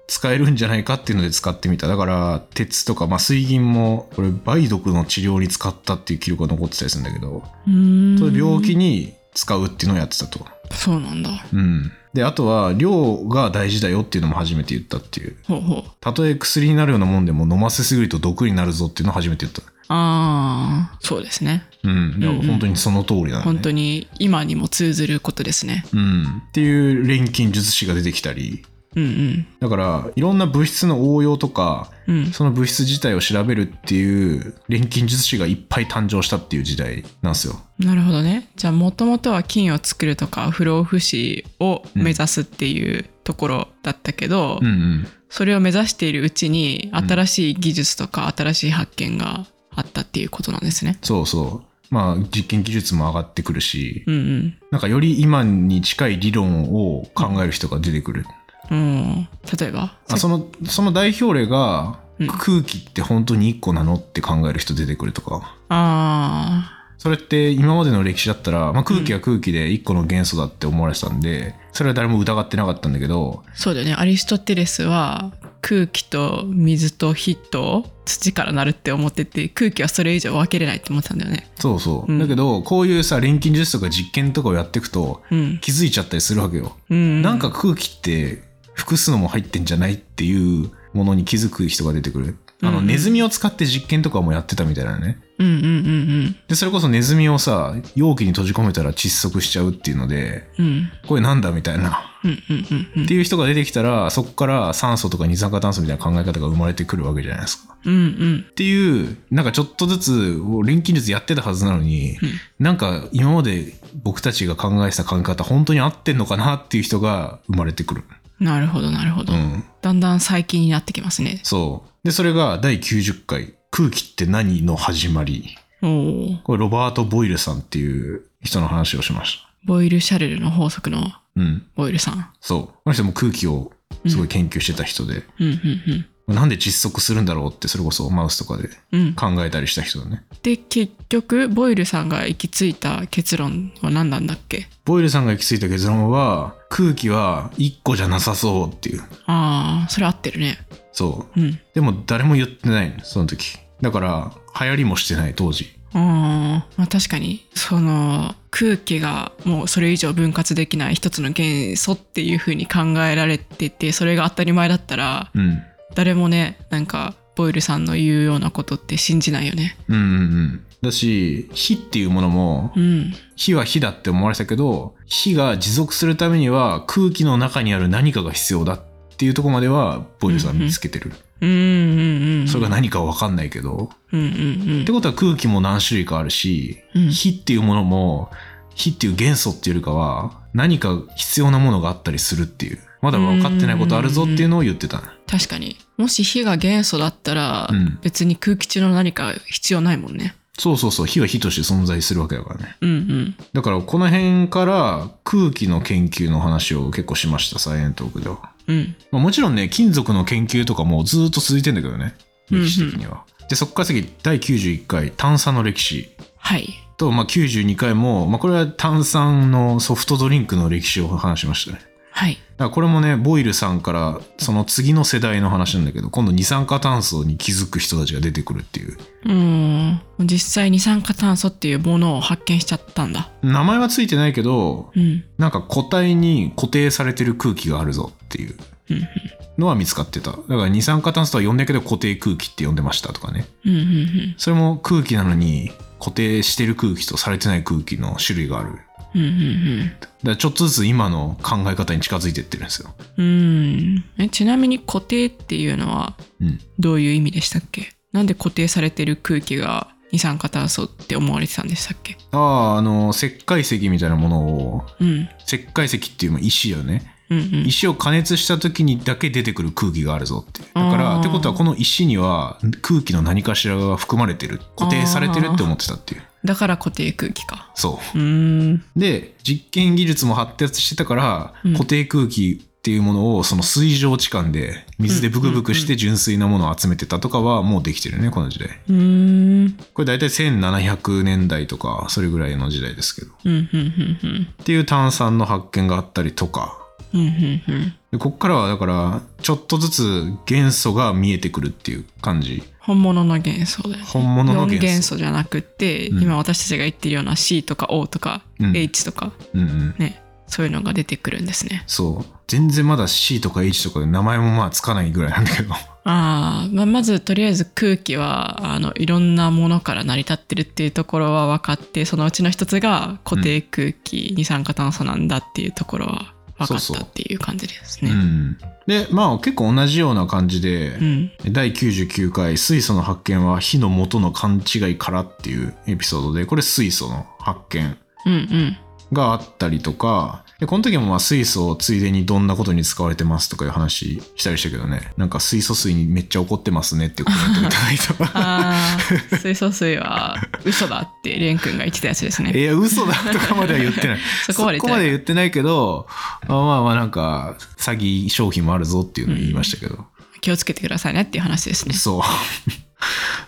使えるんじゃないかっていうので使ってみただから鉄とか、まあ、水銀もこれ梅毒の治療に使ったっていう記録が残ってたりするんだけどうーん。それ病気に使うっていうのをやってたとそうなんだ。うん。で、あとは、量が大事だよっていうのも初めて言ったっていう。ほうほう。たとえ薬になるようなもんでも飲ませすぎると毒になるぞっていうのを初めて言った。ああ、そうですね。うん。いや、うんうん本当にその通りなの、ね。本当に今にも通ずることですね。うん。っていう錬金術師が出てきたり。うんうん。だから、いろんな物質の応用とか、うん。その物質自体を調べるっていう錬金術師がいっぱい誕生したっていう時代なんですよ。なるほどね。じゃあもともとは金を作るとか不老不死を目指すっていうところだったけど、うんうん。それを目指しているうちに新しい技術とか新しい発見があったっていうことなんですね。そうそう。まあ実験技術も上がってくるし、うんうん。なんかより今に近い理論を考える人が出てくる。うん、例えば？あその、その代表例がうん空気って本当に1個なのって考える人出てくるとか。あそれって今までの歴史だったら、まあ、空気は空気で1個の元素だって思われてたんで、それは誰も疑ってなかったんだけど、あそうだよねアリストテレスは空気と水と火と土からなるって思ってて空気はそれ以上分けれないって思ってたんだよね。そうそう。うんだけど、こういうさ、錬金術とか実験とかをやっていくと、うん。気づいちゃったりするわけよ。うん、なんか空気って複数のも入ってんじゃないっていうものに気づく人が出てくる。あの、うんうんネズミを使って実験とかもやってたみたいなね。うんうんうんで、それこそネズミをさ、容器に閉じ込めたら窒息しちゃうっていうので、うん。うんこれなんだみたいな。うんうんうんうんっていう人が出てきたら、そこから酸素とか二酸化炭素みたいな考え方が生まれてくるわけじゃないですか。うんうんっていう、なんかちょっとずつ、錬金術やってたはずなのに、なんか今まで僕たちが考えてた考え方、本当に合ってんのかなっていう人が生まれてくる。なるほどなるほど、うん。だんだん最近になってきますね。そう。で、それが第90回、空気って何の始まり？おお。これロバート・ボイルさんっていう人の話をしました。ボイル・シャルルの法則のうん。ボイルさん。そう。この人も空気をすごい研究してた人で、うんうんなんで窒息するんだろうって、それこそマウスとかでうん。うん。考えたりした人だね。で、結局、ボイルさんが行き着いた結論は何なんだっけ？ボイルさんが行き着いた結論は、空気は1個じゃなさそうっていう。ああ、それ合ってるね。そう。うん。でも誰も言ってないの、その時。だから、流行りもしてない、当時。あーまあ確かにその空気がもうそれ以上分割できない一つの元素っていう風に考えられててそれが当たり前だったらうん。誰もねなんかボイルさんの言うようなことって信じないよねうんうんうん。だし、火っていうものも、うん火は火だって思われてたけど、火が持続するためには空気の中にある何かが必要だっていうところまでは、ボイルさん見つけてる。うんうんうんそれが何かわかんないけど。うんうんうんってことは空気も何種類かあるし、うん火っていうものも、火っていう元素っていうよりかは、何か必要なものがあったりするっていう。まだ分かってないことあるぞっていうのを言ってた。確かにもし火が元素だったら、うん別に空気中の何か必要ないもんねそうそうそう、火は火として存在するわけだからね。うんうんだからこの辺から空気の研究の話を結構しました、サイエントークでは。うんまあ、もちろんね、金属の研究とかもずっと続いてんだけどね、歴史的には。で、そこから次、第91回、炭酸の歴史。はいと、まあ、92回も、まあ、これは炭酸のソフトドリンクの歴史を話しましたね。はいだからこれもね、ボイルさんから、その次の世代の話なんだけど、今度二酸化炭素に気づく人たちが出てくるっていう。うん実際二酸化炭素っていうものを発見しちゃったんだ名前はついてないけど、うんなんか固体に固定されてる空気があるぞっていううんのは見つかってた。だから二酸化炭素とは呼んだけど固定空気って呼んでましたとかね。うんうんうんそれも空気なのに固定してる空気とされてない空気の種類がある。うんうんだからちょっとずつ今の考え方に近づいてってるんですよ。うんうんえちなみに固定っていうのはうん。どういう意味でしたっけ？なんで固定されてる空気が二酸化炭素って思われてたんでしたっけ？ああ、あの、石灰石みたいなものを、うん石灰石っていうまあ石よね。うんうん石を加熱した時にだけ出てくる空気があるぞって。だから、ってことはこの石には空気の何かしらが含まれてる。固定されてるって思ってたっていう。だから固定空気かそう。うで、実験技術も発達してたから、うん固定空気っていうものをその水上置換で水でブクブクして純粋なものを集めてたとかはもうできてるね、この時代。うーんこれ大体1700年代とか、それぐらいの時代ですけど。うんうんうんっていう炭酸の発見があったりとか。うんうんうんでこっからはだから、ちょっとずつ元素が見えてくるっていう感じ。本物の元素だよね本物の元素4元素じゃなくって、うん今私たちが言ってるような C とか O とかうん H とかうんうん。ね、そういうのが出てくるんですねそう。全然まだ C とか H とかで名前もまあつかないぐらいなんだけど。あー、まあまずとりあえず空気はあのいろんなものから成り立ってるっていうところは分かってそのうちの一つが固定空気、二酸化炭素なんだっていうところは分かそうそうったっていう感じですね。うん。で、まあ結構同じような感じで、うん第99回水素の発見は火の元の勘違いからっていうエピソードで、これ水素の発見があったりとか、で、この時もまあ水素をついでにどんなことに使われてますとかいう話したりしたけどね、なんか水素水にめっちゃ怒ってますねってコメントいただいた。ああ、水素水は嘘だってレン君が言ってたやつですね。いや、嘘だとかまでは言ってない。そこまで言ってないそこまで言ってないけど、まあまあまあなんか、詐欺商品もあるぞっていうのを言いましたけど。気をつけてくださいねっていう話ですね。そう。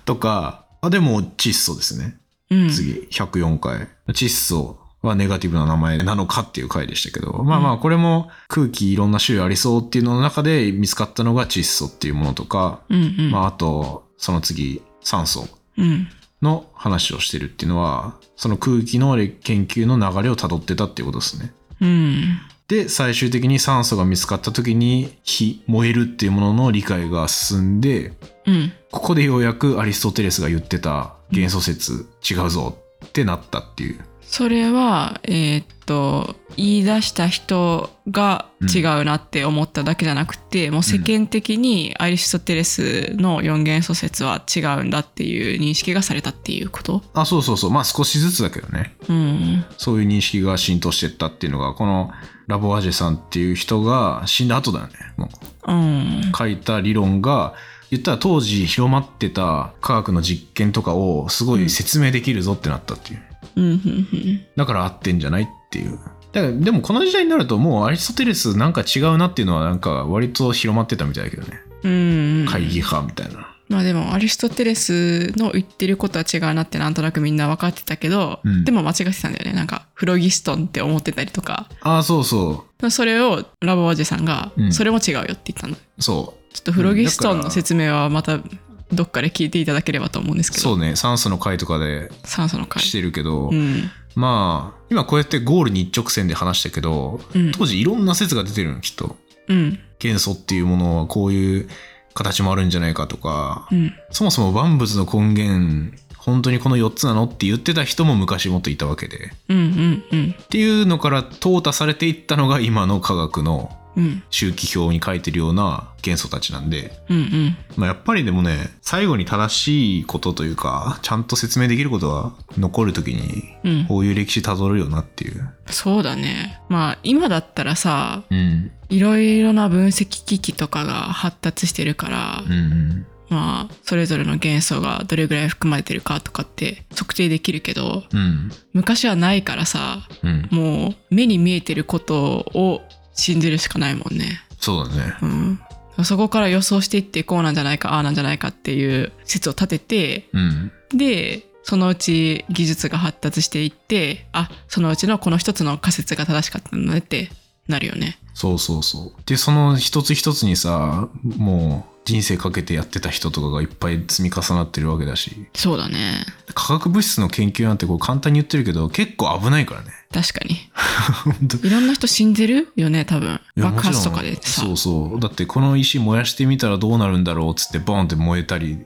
とか、あ、でも窒素ですね。うん。次、104回。窒素はネガティブな名前なのかっていう回でしたけど、まあまあこれも空気いろんな種類ありそうっていうのの中で見つかったのが窒素っていうものとか、うんうん。まああと、その次、酸素うん。の話をしてるっていうのは、その空気の研究の流れを辿ってたっていうことですね。うん。で、最終的に酸素が見つかった時に火、燃えるっていうものの理解が進んで、うん。ここでようやくアリストテレスが言ってた元素説違うぞってなったっていう。それは、えーっと、言い出した人が違うなって思っただけじゃなくて、もう世間的にアリストテレスの四元素説は違うんだっていう認識がされたっていうこと？あ、そうそうそう。まあ少しずつだけどね。うん。そういう認識が浸透してったっていうのが、このラボアジェさんっていう人が死んだ後だよね。もううん。書いた理論が、言ったら当時広まってた科学の実験とかをすごい説明できるぞってなったっていう。うん。うん。だから合ってんじゃないっていう。だからでもこの時代になるともうアリストテレスなんか違うなっていうのはなんか割と広まってたみたいだけどね。うん。会議派みたいな。まあでもアリストテレスの言ってることは違うなってなんとなくみんな分かってたけど、うんでも間違ってたんだよねなんかフロギストンって思ってたりとかああ、そうそそれをラボおじさんが、うんそれも違うよって言ったのちょう。そっとフロギストンの説明はまたどっかで聞いていただければと思うんですう。けどそうね。酸素の回とかで酸素の回してるけど、うんまあ、今こうやってゴールに一直線で話したけど、うん当時いろんな説が出てるの、きっと。うん元素っていうものはこういう形もあるんじゃないかとか、うんそもそも万物の根源、本当にこの4つなのって言ってた人も昔もっといたわけで。うんうんうんっていうのから淘汰されていったのが今の科学のうん周期表に書いてるような元素たちなんで、うんうんまあ、やっぱりでもね、最後に正しいことというか、ちゃんと説明できることが残るときに、うんこういう歴史たどるよなっていう。そうだねまあ今だったらさうん。いろいろな分析機器とかが発達してるから、うんうん。まあそれぞれの元素がどれぐらい含まれてるかとかって測定できるけどうん。昔はないからさうん。もう目に見えてることを信じるしかないもんね。そうだね。うん。そこから予想していってこうなんじゃないかああなんじゃないかっていう説を立ててうん。でそのうち技術が発達していってあそのうちのこの一つの仮説が正しかったのねってなるよね。そうそうそう。で、その一つ一つにさ、もう人生かけてやってた人とかがいっぱい積み重なってるわけだし、そうだね。化学物質の研究なんてこう簡単に言ってるけど、結構危ないからね。確かに。いろんな人死んでるよね多分。爆発とかでさ。そうそう。だってこの石燃やしてみたらどうなるんだろうっつってボーンって燃えたり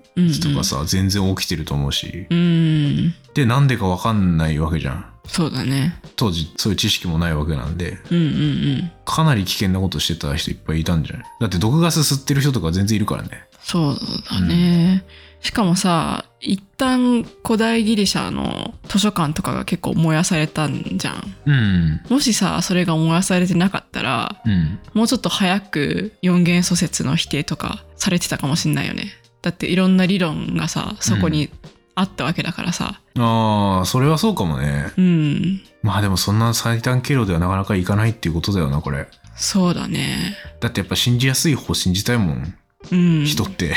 とかさ、全然起きてると思うし。うん。で、なんでかわかんないわけじゃん。そうだね。当時そういう知識もないわけなんで、うんうんうん。かなり危険なことしてた人いっぱいいたんじゃない？だって毒ガス吸ってる人とか全然いるからね。そうだね。しかもさ、一旦古代ギリシャの図書館とかが結構燃やされたんじゃん。うん。もしさ、それが燃やされてなかったら、うん。もうちょっと早く四元素説の否定とかされてたかもしんないよね。だっていろんな理論がさ、そこにあったわけだからさ。ああ、それはそうかもね。うん。まあでもそんな最短経路ではなかなかいかないっていうことだよな、これ。そうだね。だってやっぱ信じやすい方信じたいもん、うん。人って。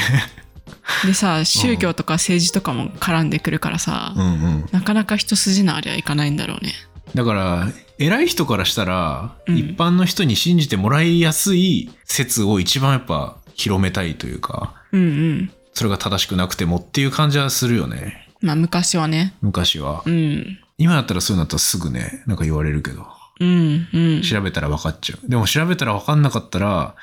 でさ、宗教とか政治とかも絡んでくるからさ、うんうん。なかなか一筋縄ではいかないんだろうね。だから、偉い人からしたら、うん一般の人に信じてもらいやすい説を一番やっぱ広めたいというか、うんうん。それが正しくなくてもっていう感じはするよね。まあ昔はね。昔は。うん。今だったらそういうのだったらすぐね、なんか言われるけど。うんうん。調べたら分かっちゃう。でも調べたら分かんなかったら、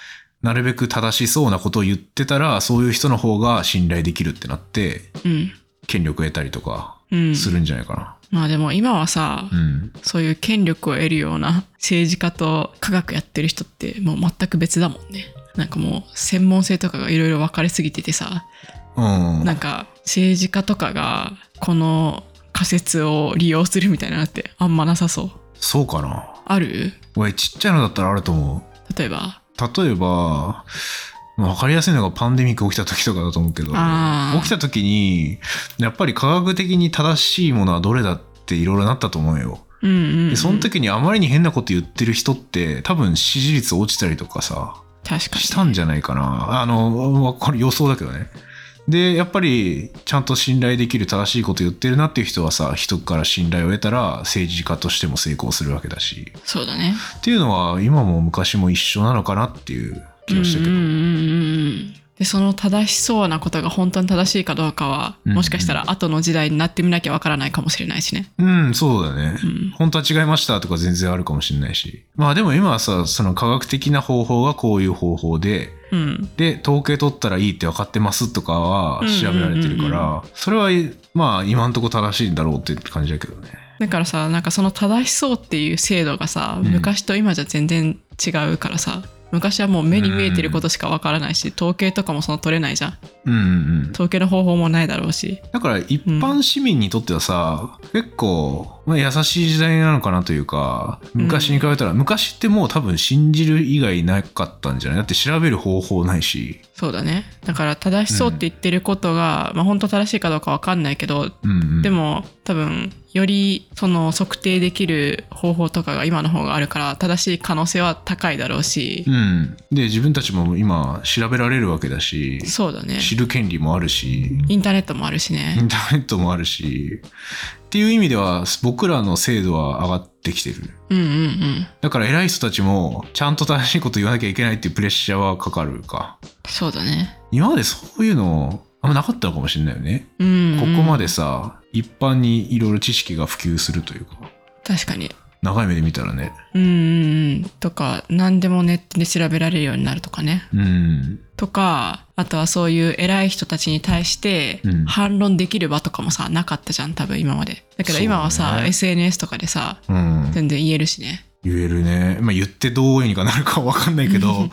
なるべく正しそうなことを言ってたら、そういう人の方が信頼できるってなって、うん。権力を得たりとかうん。するんじゃないかまあでも今はさ、な。うん。そういう権力を得るような政治家と科学やってる人ってもう全く別だもんね。なんかもう専門性とかがいろいろ分かれすぎててさ、うん。なんか政治家とかがこの仮説を利用するみたいなのってあんまなさそう。そうかな。ある？俺ちっちゃいのだったらあると思う。例えば？例えば、まあわかりやすいのがパンデミック起きた時とかだと思うけど、起きた時に、やっぱり科学的に正しいものはどれだっていろいろなったと思うよ。うんうん、うん。で、その時にあまりに変なこと言ってる人って、多分支持率落ちたりとかさ、確かに。したんじゃないかな。あの、わこれ予想だけどね。で、やっぱり、ちゃんと信頼できる正しいこと言ってるなっていう人はさ、人から信頼を得たら、政治家としても成功するわけだし。そうだね。っていうのは、今も昔も一緒なのかなっていう気がしたけど。うんうんうんうんでその正しそうなことが本当に正しいかどうかは、うんもしかしたら後の時代になってみなきゃわからないかもしれないしね。うん、そうだね。うん本当は違いましたとか全然あるかもしれないし。まあでも今はさ、その科学的な方法がこういう方法で、うん。で、統計取ったらいいって分かってますとかは調べられてるかうんうんうんら、それはまあ今んとこ正しいんだろうって感じだけどね。だからさ、なんかその正しそうっていう制度がさ、うん昔と今じゃ全然違うからさ、昔はもう目に見えてることしかわからないし、統計とかもその取れないじゃん。うんうんうん。統計の方法もないだろうし。だから一般市民にとってはさ、結構、まあ、優しい時代なのかなというか、昔に比べたら、昔ってもう多分信じる以外なかったんじゃない？だって調べる方法ないし。そうだね。だから正しそうって言ってることが、まあ本当正しいかどうかわかんないけど、うんうん、でも多分よりその測定できる方法とかが今の方があるから正しい可能性は高いだろうしう、ん。で、自分たちも今調べられるわけだし、そうだね。知る権利もあるし、インターネットもあるしイね。ンターネットもあるし、っていう意味では僕らの精度は上がってきてる。うんうんうん。だから偉い人たちもちゃんと正しいこと言わなきゃいけないっていうプレッシャーはかかるか。そうだね。今までそういうのあんまなかったのかもしれないよね。うん、うん。ここまでさ、一般にいろいろ知識が普及するというか、確かに。長い目で見たらね。うん。とか、何でもネットで調べられるようになるとかね。うん。とか、あとはそういう偉い人たちに対してうん反論できる場とかもさ、なかったじゃん、多分今まで。だけど今はさ、ね SNS とかでさ、うん。全然言えるしね。言えるね。まあ言ってどうにかなるかわかんないけど、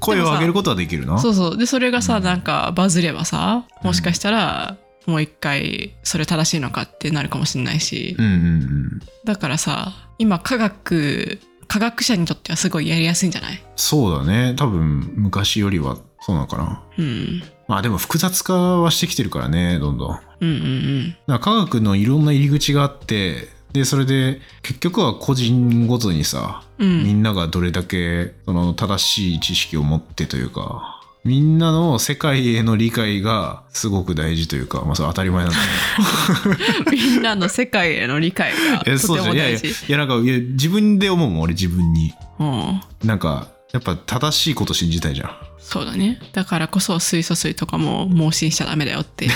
声を上げることはできるな。そうそう。で、それがさ、うんなんかバズればさ、もしかしたら、もう一回、それ正しいのかってなるかもしれないし、うんうんうん。だからさ、今科学、科学者にとってはすごいやりやすいんじゃない？そうだね。多分昔よりはそうなのかな。うん。まあでも複雑化はしてきてるからね、どんどん。だかうんうんら科学のいろんな入り口があって、で、それで結局は個人ごとにさ、うん。うん。みんながどれだけその正しい知識を持ってというか、みんなの世界への理解がすごく大事というか、まあそれ当たり前なんだけみんなの世界への理解がとそうじゃん。いやいや、ても大事。いやなんかいや自分で思うもん、俺自分に。うん。なんか、やっぱ正しいこと信じたいじゃん。そうだね。だからこそ水素水とかも盲信しちゃダメだよって。い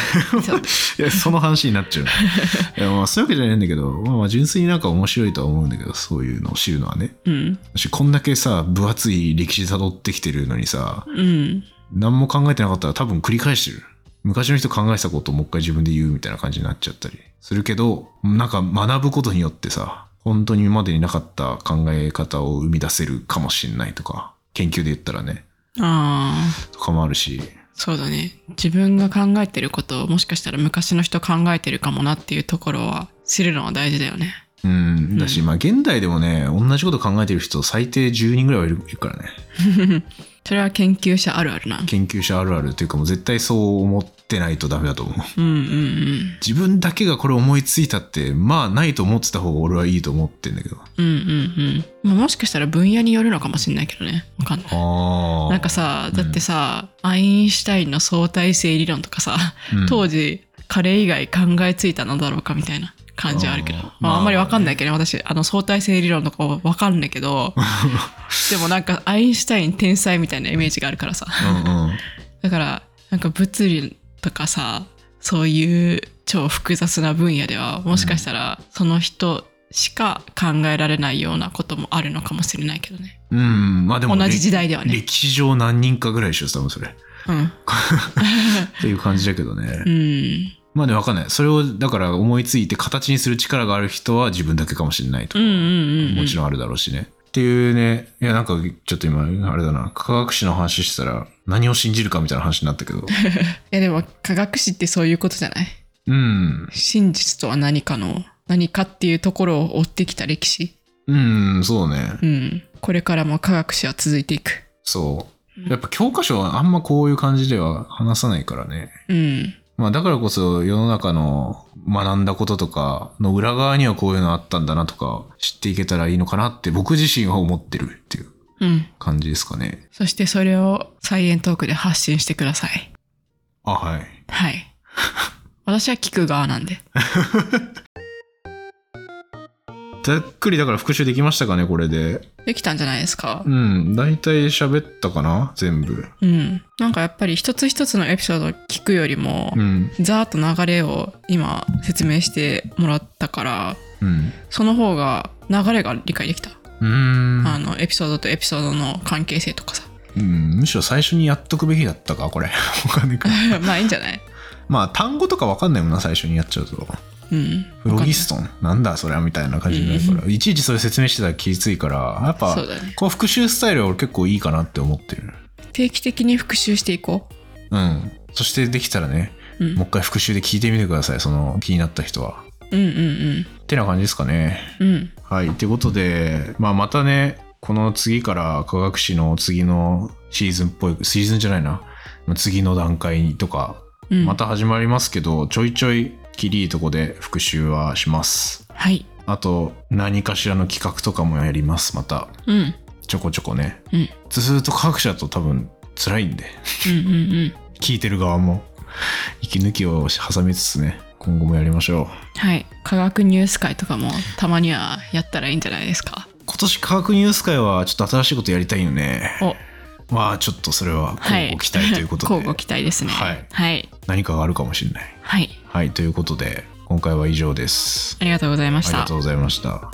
や、その話になっちゃう。いや、まあ、そういうわけじゃないんだけど、まあまあ、純粋になんか面白いとは思うんだけど、そういうのを知るのはね。うん。私、こんだけさ、分厚い歴史辿ってきてるのにさ、うん。何も考えてなかったら多分繰り返してる。昔の人考えてたことをもう一回自分で言うみたいな感じになっちゃったりするけど、なんか学ぶことによってさ、本当に今までになかった考え方を生み出せるかもしれないとか、研究で言ったらね、ああ。とかもあるし、そうだね。自分が考えてることをもしかしたら昔の人考えてるかもなっていうところは知るのは大事だよね。うん、だし、まあ現代でもね、同じこと考えてる人最低10人ぐらいはいるいるからね。それは研究者あるあるな。研究者あるあるというかもう絶対そう思ってないとダメだと思う。うんうんうん。自分だけがこれ思いついたって、まあないと思ってた方が俺はいいと思ってんだけど。うんうんうん。まあ、もしかしたら分野によるのかもしれないけどね。わかんない。ああ。なんかさ、だってさ、アインシュタインの相対性理論とかさ、うん当時彼以外考えついたのだろうかみたいな感じはあるけど。あーまあ、まああんまりわかんないけどね、私、あの相対性理論とかわかんないけど、でもなんかアインシュタイン天才みたいなイメージがあるからさ。うんうん。だから、なんか物理とかさ、そういう超複雑な分野では、もしかしたらその人しか考えられないようなこともあるのかもしれないけどね。うん、まあでも、同じ時代ではね。歴史上何人かぐらいでしょ、多分それ。うん。っていう感じだけどね。うん。まあね、わかんない。それを、だから思いついて形にする力がある人は自分だけかもしれないとか。もちろんあるだろうしね。っていうね、いやなんかちょっと今、あれだな、科学史の話してたら何を信じるかみたいな話になったけど。いやでも科学史ってそういうことじゃない？うん。真実とは何かの何かっていうところを追ってきた歴史？うん、そうね。うん。これからも科学史は続いていく。そう。やっぱ教科書はあんまこういう感じでは話さないからね。うん。まあだからこそ世の中の学んだこととかの裏側にはこういうのあったんだなとか知っていけたらいいのかなって僕自身は思ってるっていううん。感じですかね。そしてそれをサイエントークで発信してください。あ、はい。はい。私は聞く側なんで。ざっくりだから復習できましたかね、これで。できたんじゃないですか？う。ん。大体喋ったかな全部。うん。なんかやっぱり一つ一つのエピソード聞くよりも、うん。ざーっと流れを今説明してもらったから、うん。その方が流れが理解できた。うーん。あの、エピソードとエピソードの関係性とかさ。うん、むしろ最初にやっとくべきだったか、これ。わかんないか。まあいいんじゃない？まあ、単語とかわかんないもんな、最初にやっちゃうと。うん。フロギストン？なんだそれはみたいな感じになるから、いちいちそれ説明してたら気ついから、やっぱ、そうだねこう復習スタイルは俺結構いいかなって思ってる。定期的に復習していこうん。そしてできたらね、う。うん。もう一回復習で聞いてみてください、その気になった人は。うんうんってな感じですかね。うん。うん。はい。ということで、まあまたね、この次から科学史の次のシーズンっぽい、シーズンじゃないな、次の段階とか、うん、また始まりますけど、ちょいちょいきりいいとこで復習はします。はい。あと、何かしらの企画とかもやります、また。うん。ちょこちょこね。うん。ずーっと科学者だと多分辛いんで、うんうんうん。聞いてる側も息抜きを挟みつつね、今後もやりましょう。はい。科学ニュース会とかもたまにはやったらいいんじゃないですか？今年科学ニュース会はちょっと新しいことやりたいよね。お、まあちょっとそれははい。交互期待ということで、交互期待ですね。はいはい。何かがあるかもしれない。はい。はい、ということで今回は以上です。ありがとうございましたありがと。うございました。